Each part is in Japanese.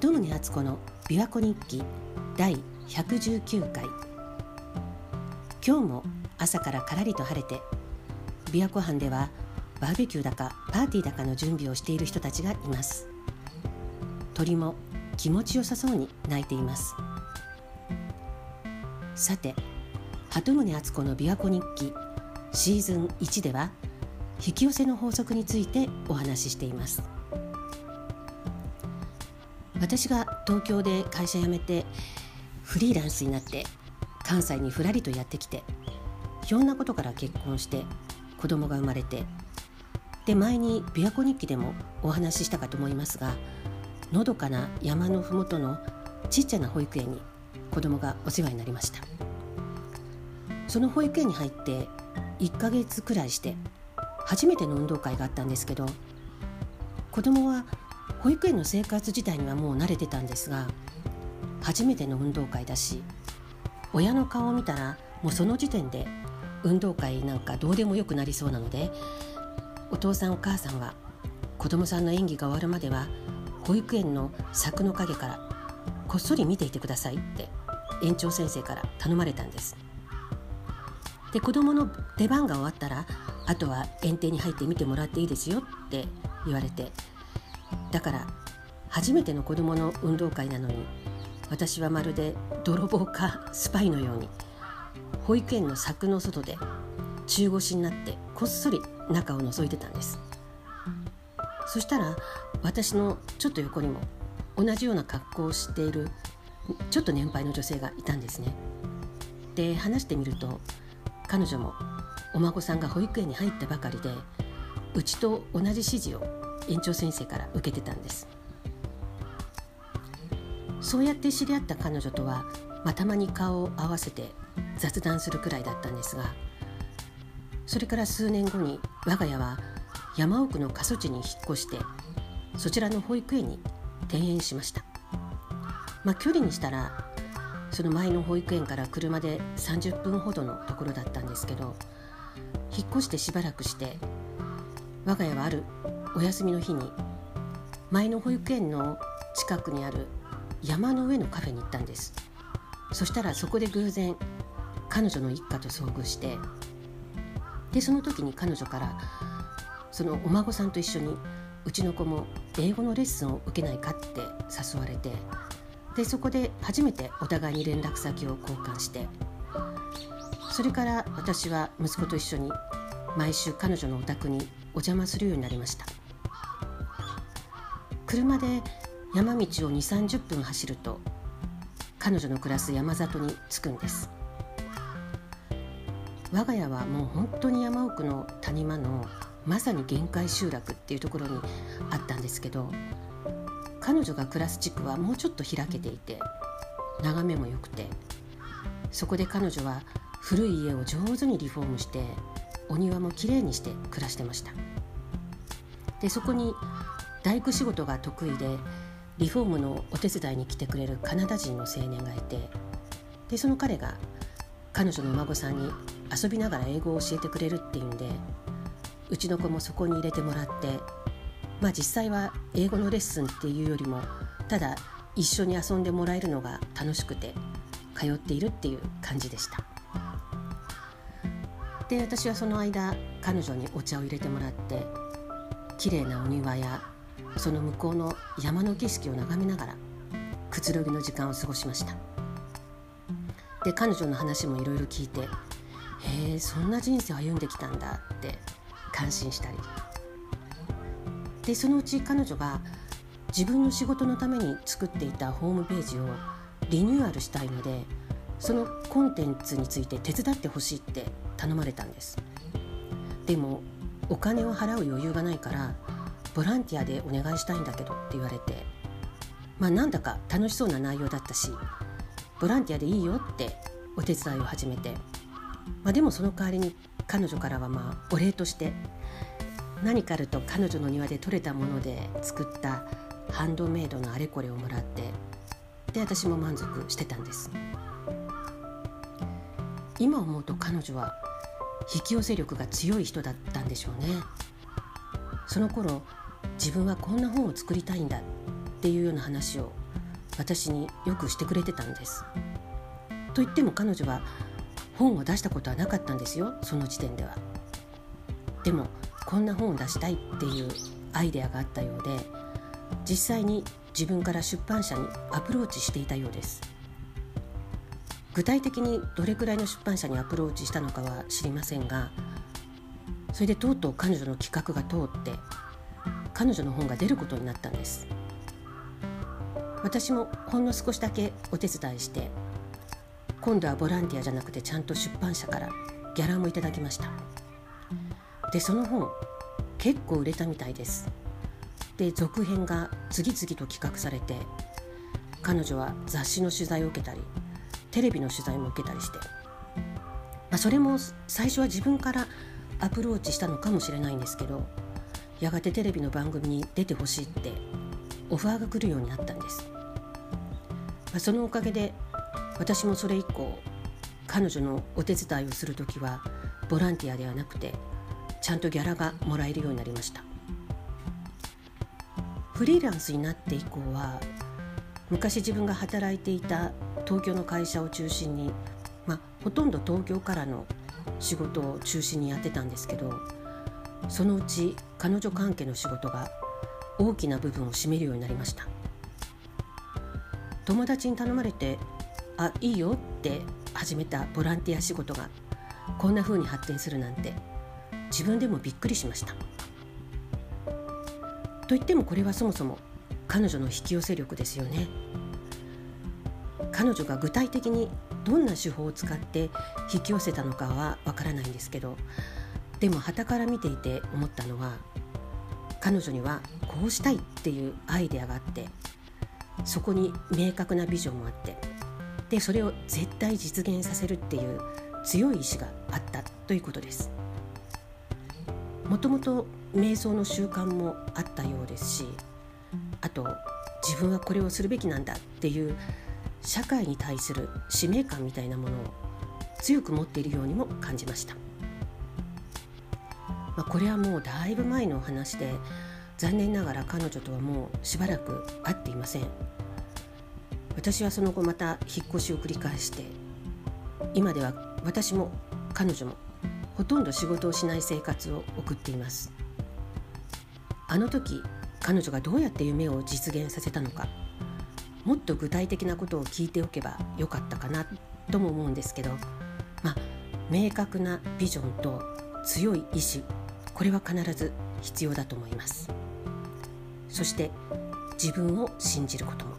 鳩宗敦子の琵琶湖日記第119回。今日も朝からからりと晴れて琵琶湖畔ではバーベキューだかパーティーだかの準備をしている人たちがいます。鳥も気持ちよさそうに鳴いています。さて鳩宗敦子の琵琶湖日記シーズン1では引き寄せの法則についてお話ししています。私が東京で会社辞めてフリーランスになって関西にふらりとやってきてひょんなことから結婚して子供が生まれてで前に琵琶湖日記でもお話ししたかと思いますがのどかな山の麓のちっちゃな保育園に子供がお世話になりました。その保育園に入って1ヶ月くらいして初めての運動会があったんですけど子供は保育園の生活自体にはもう慣れてたんですが初めての運動会だし親の顔を見たらもうその時点で運動会なんかどうでもよくなりそうなのでお父さんお母さんは子供さんの演技が終わるまでは保育園の柵の陰からこっそり見ていてくださいって園長先生から頼まれたんです。で子供の出番が終わったらあとは園庭に入って見てもらっていいですよって言われてだから初めての子供の運動会なのに私はまるで泥棒かスパイのように。保育園の柵の外で中腰になってこっそり中を覗いてたんです。そしたら私のちょっと横にも同じような格好をしているちょっと年配の女性がいたんですね。で話してみると彼女もお孫さんが保育園に入ったばかりでうちと同じ指示を園長先生から受けてたんです。そうやって知り合った彼女とは、ま、たまに顔を合わせて雑談するくらいだったんですがそれから数年後に我が家は山奥の過疎地に引っ越してそちらの保育園に転園しました、まあ、距離にしたらその前の保育園から車で30分ほどのところだったんですけど引っ越してしばらくして我が家はあるお休みの日に前の保育園の近くにある山の上のカフェに行ったんです。そしたらそこで偶然彼女の一家と遭遇してでその時に彼女からそのお孫さんと一緒にうちの子も英語のレッスンを受けないかって誘われてでそこで初めてお互いに連絡先を交換してそれから私は息子と一緒に毎週彼女のお宅にお邪魔するようになりました。車で山道を2 3 0分走ると彼女の暮らす山里に着くんです。我が家はもう本当に山奥の谷間のまさに限界集落っていうところにあったんですけど彼女が暮らす地区はもうちょっと開けていて眺めも良くてそこで彼女は古い家を上手にリフォームしてお庭もきれいにして暮らしてました。でそこに大工仕事が得意でリフォームのお手伝いに来てくれるカナダ人の青年がいてでその彼が彼女のお孫さんに遊びながら英語を教えてくれるっていうんでうちの子もそこに入れてもらってまあ実際は英語のレッスンっていうよりもただ一緒に遊んでもらえるのが楽しくて通っているっていう感じでした。で私はその間彼女にお茶を入れてもらって綺麗なお庭やその向こうの山の景色を眺めながらくつろぎの時間を過ごしました。で彼女の話もいろいろ聞いてへえそんな人生を歩んできたんだって感心したり。でそのうち彼女が自分の仕事のために作っていたホームページをリニューアルしたいのでそのコンテンツについて手伝ってほしいって頼まれたんです。でもお金を払う余裕がないからボランティアでお願いしたいんだけどって言われてまあなんだか楽しそうな内容だったしボランティアでいいよってお手伝いを始めて、まあ、でもその代わりに彼女からはまあお礼として何かあると彼女の庭で採れたもので作ったハンドメイドのあれこれをもらってで私も満足してたんです。今思うと彼女は引き寄せ力が強い人だったんでしょうねその頃自分はこんな本を作りたいんだっていうような話を私によくしてくれてたんです。と言っても彼女は本を出したことはなかったんですよその時点では。でもこんな本を出したいっていうアイデアがあったようで実際に自分から出版社にアプローチしていたようです具体的にどれくらいの出版社にアプローチしたのかは知りませんがそれでとうとう彼女の企画が通って彼女の本が出ることになったんです。私もほんの少しだけお手伝いして今度はボランティアじゃなくてちゃんと出版社からギャラもいただきました。でその本結構売れたみたいです。で続編が次々と企画されて彼女は雑誌の取材を受けたりテレビの取材も受けたりして、まあ、それも最初は自分からアプローチしたのかもしれないんですけどやがてテレビの番組に出てほしいってオファーが来るようになったんです、まあ、そのおかげで私もそれ以降彼女のお手伝いをする時はボランティアではなくてちゃんとギャラがもらえるようになりました。フリーランスになって以降は昔自分が働いていた東京の会社を中心に、まあ、ほとんど東京からの仕事を中心にやってたんですけどそのうち彼女関係の仕事が大きな部分を占めるようになりました。友達に頼まれて「あいいよ」って始めたボランティア仕事がこんな風に発展するなんて自分でもびっくりしました。と言ってもこれはそもそも彼女の引き寄せ力ですよね。彼女が具体的にどんな手法を使って引き寄せたのかはわからないんですけどでも傍から見ていて思ったのは彼女にはこうしたいっていうアイデアがあってそこに明確なビジョンもあってでそれを絶対実現させるっていう強い意志があったということです。もともと瞑想の習慣もあったようですしあと自分はこれをするべきなんだっていう社会に対する使命感みたいなものを強く持っているようにも感じました、まあ、これはもうだいぶ前のお話で残念ながら彼女とはもうしばらく会っていません。私はその後また引っ越しを繰り返して今では私も彼女もほとんど仕事をしない生活を送っています。あの時彼女がどうやって夢を実現させたのかもっと具体的なことを聞いておけばよかったかなとも思うんですけどまあ明確なビジョンと強い意志これは必ず必要だと思います。そして自分を信じることも。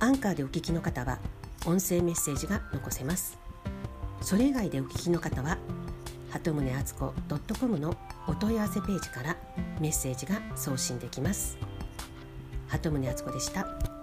アンカーでお聞きの方は音声メッセージが残せます。それ以外でお聞きの方は鳩宗敦子 .com のお問い合わせページからメッセージが送信できます鳩宗敦子でした。